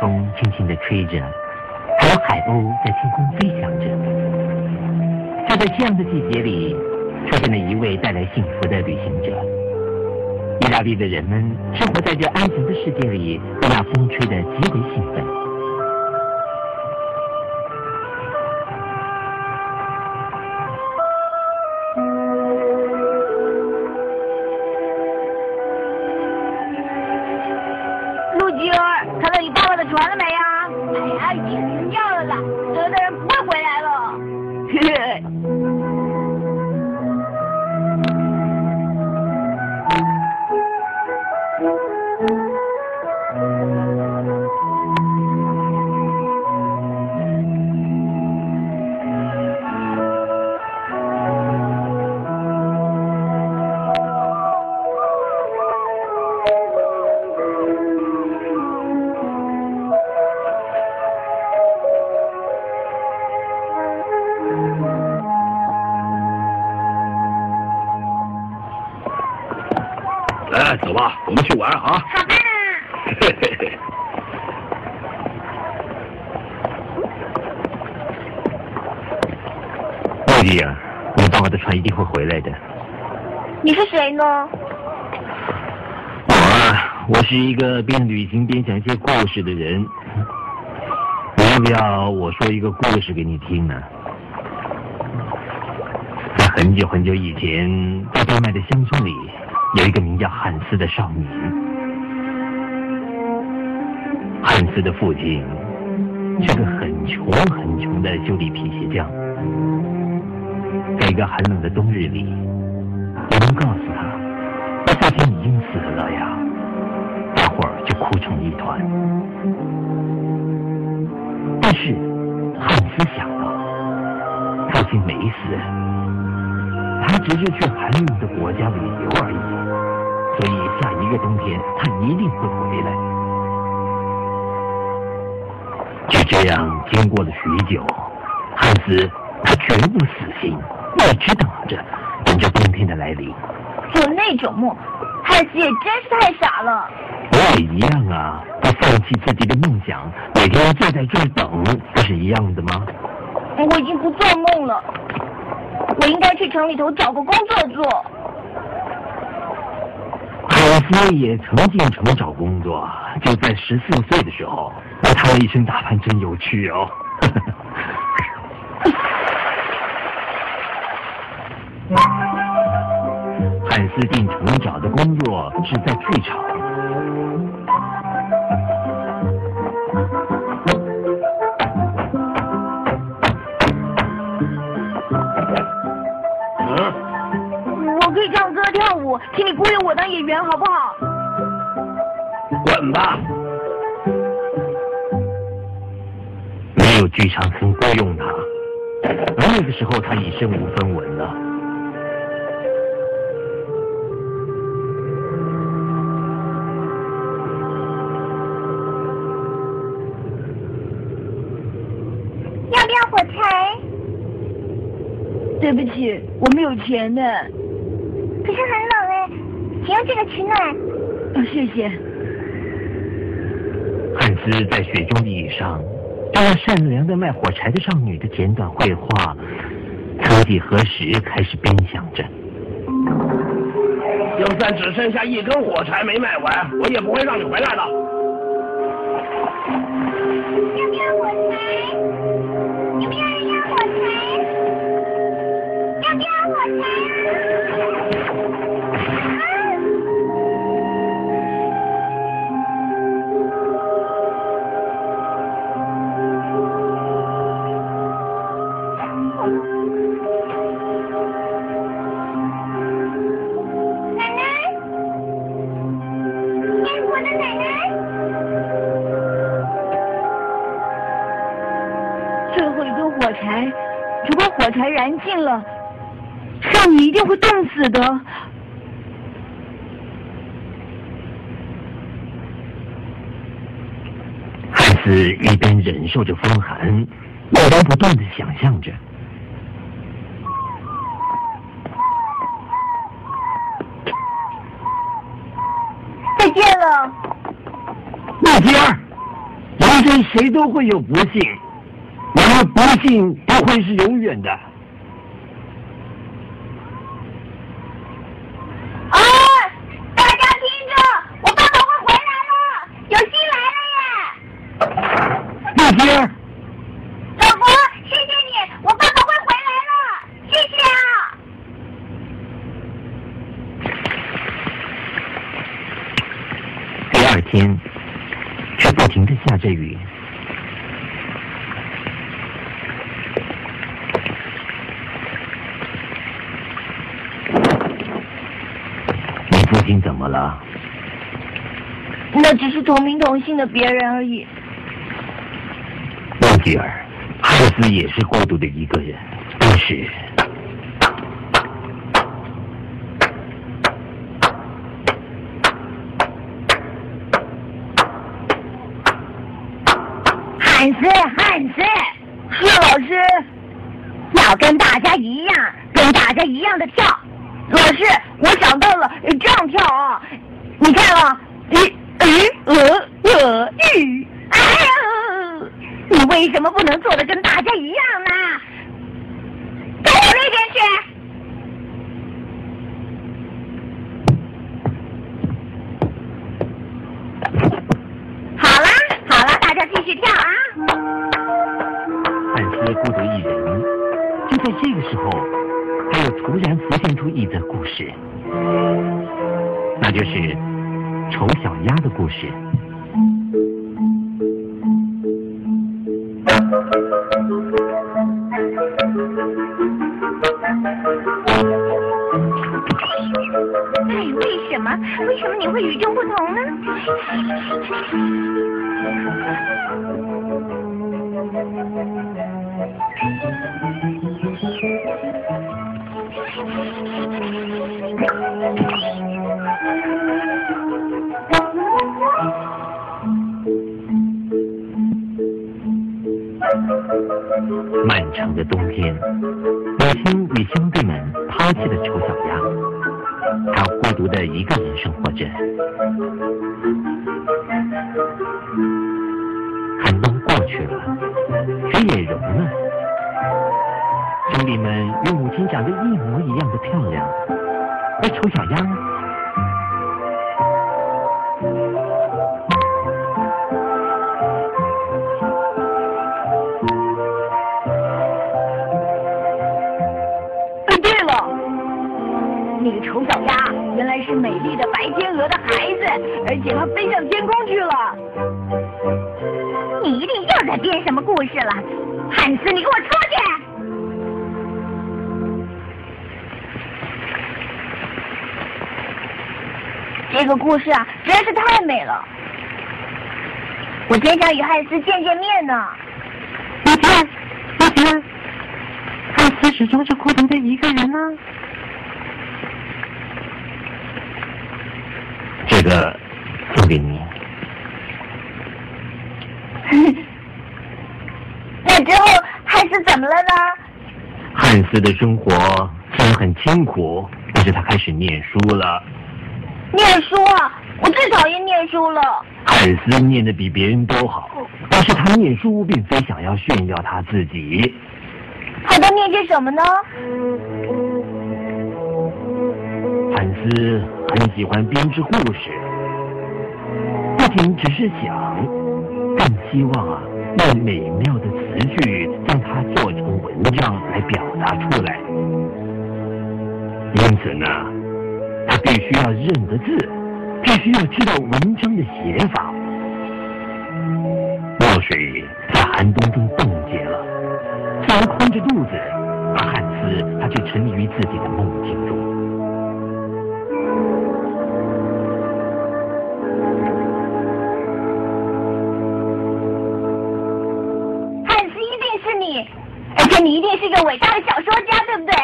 风轻轻地吹着，还有海鸥在天空飞翔着。就在这样的季节里，出现了一位带来幸福的旅行者。意大利的人们生活在这安详的世界里，被那风吹得极为兴奋。来，走吧，我们去玩啊！好吧，嘿嘿嘿。莫迪尔，你爸爸的船一定会回来的。你是谁呢？我啊，我是一个边旅行边讲一些故事的人。你要不要我说一个故事给你听呢？在很久很久以前，在丹麦的乡村里，有一个名叫汉斯的少年。汉斯的父亲是个很穷很穷的修理皮鞋匠。在一个寒冷的冬日里，我们告诉他，他父亲已经死了呀。大伙儿就哭成一团。但是汉斯想到，父亲没死，他只是去寒冷的国家旅游而已，所以下一个冬天他一定会回来。就这样，经过了许久，汉斯他绝不死心，一直等着，等着冬天的来临。做那种梦，汉斯也真是太傻了。我也一样啊，他放弃自己的梦想，每天坐在这儿等，不是一样的吗？我已经不做梦了，我应该去城里头找个工作做。汉斯也曾进城找工作，就在十四岁的时候，他的一身打扮真有趣哦。汉斯进城找的工作是在剧场。那个时候他已身无分文了。要不要火柴？对不起，我没有钱呢。可是很冷哎，请用这个取暖。哦，谢谢。汉斯在雪中的椅上，对那善良的卖火柴的少女的简短绘画，曾几何时开始编想着。就算只剩下一根火柴没卖完，我也不会让你回来的。如果火柴燃尽了，少女一定会冻死的。汉斯一边忍受着风寒，一边不断的想象着。再见了。诺吉尔，人生谁都会有不幸，不幸不会是永远的。啊！大家听着，我爸爸会回来了，有信来了耶！露吉儿，老婆，谢谢你，我爸爸会回来了，谢谢啊！第二天却不停的下着雨。你怎么了？那只是同名同姓的别人而已。洛吉尔，汉斯也是孤独的一个人，但是汉斯，汉斯，是老师，要跟大家一样，跟大家一样的跳。老师，我想到了，这样跳啊！你看啊，咦咦呃呃咦，哎呦，你为什么不能做的跟大家一样呢？跟我那边去。好啦，好啦，大家继续跳啊！汉斯孤独一人。就在这个时候，他又突然浮现出一则故事，那就是丑小鸭的故事。哎，为什么？为什么你会与众不同呢？长的冬天，母亲与兄弟们抛弃了丑小鸭，它孤独的一个人生活着。寒冬过去了，雪也融了，兄弟们与母亲长得一模一样的漂亮，而丑小鸭那个丑小鸭原来是美丽的白天鹅的孩子，而且它飞向天空去了。你一定又在编什么故事了，汉斯，你给我出去！这个故事啊，实在是太美了。我真想与汉斯见见面呢。汉斯始终是孤独的一个人呢、这个送给你。那之后汉斯怎么了呢？汉斯的生活虽然很清苦，但是他开始念书了。念书啊，我最讨厌念书了。汉斯念的比别人都好，但是他念书并非想要炫耀他自己。他都念些什么呢？汉斯很喜欢编织故事，不仅只是想，更希望啊用美妙的词句将它做成文章来表达出来。因此呢，他必须要认得字，必须要知道文章的写法。墨水在寒冬中冻结了，虽然空着肚子，而汉斯他却沉迷于自己的梦境中。是个伟大的小说家，对不对？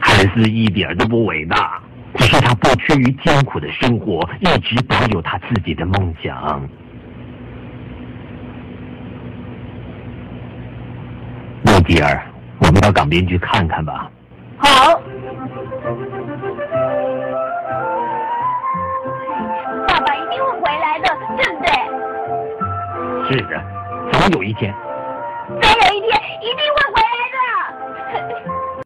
汉斯一点都不伟大，只是他不屈于艰苦的生活，一直保有他自己的梦想。洛吉尔，我们到港边去看看吧。好。爸爸一定会回来的，对不对？是的，总有一天，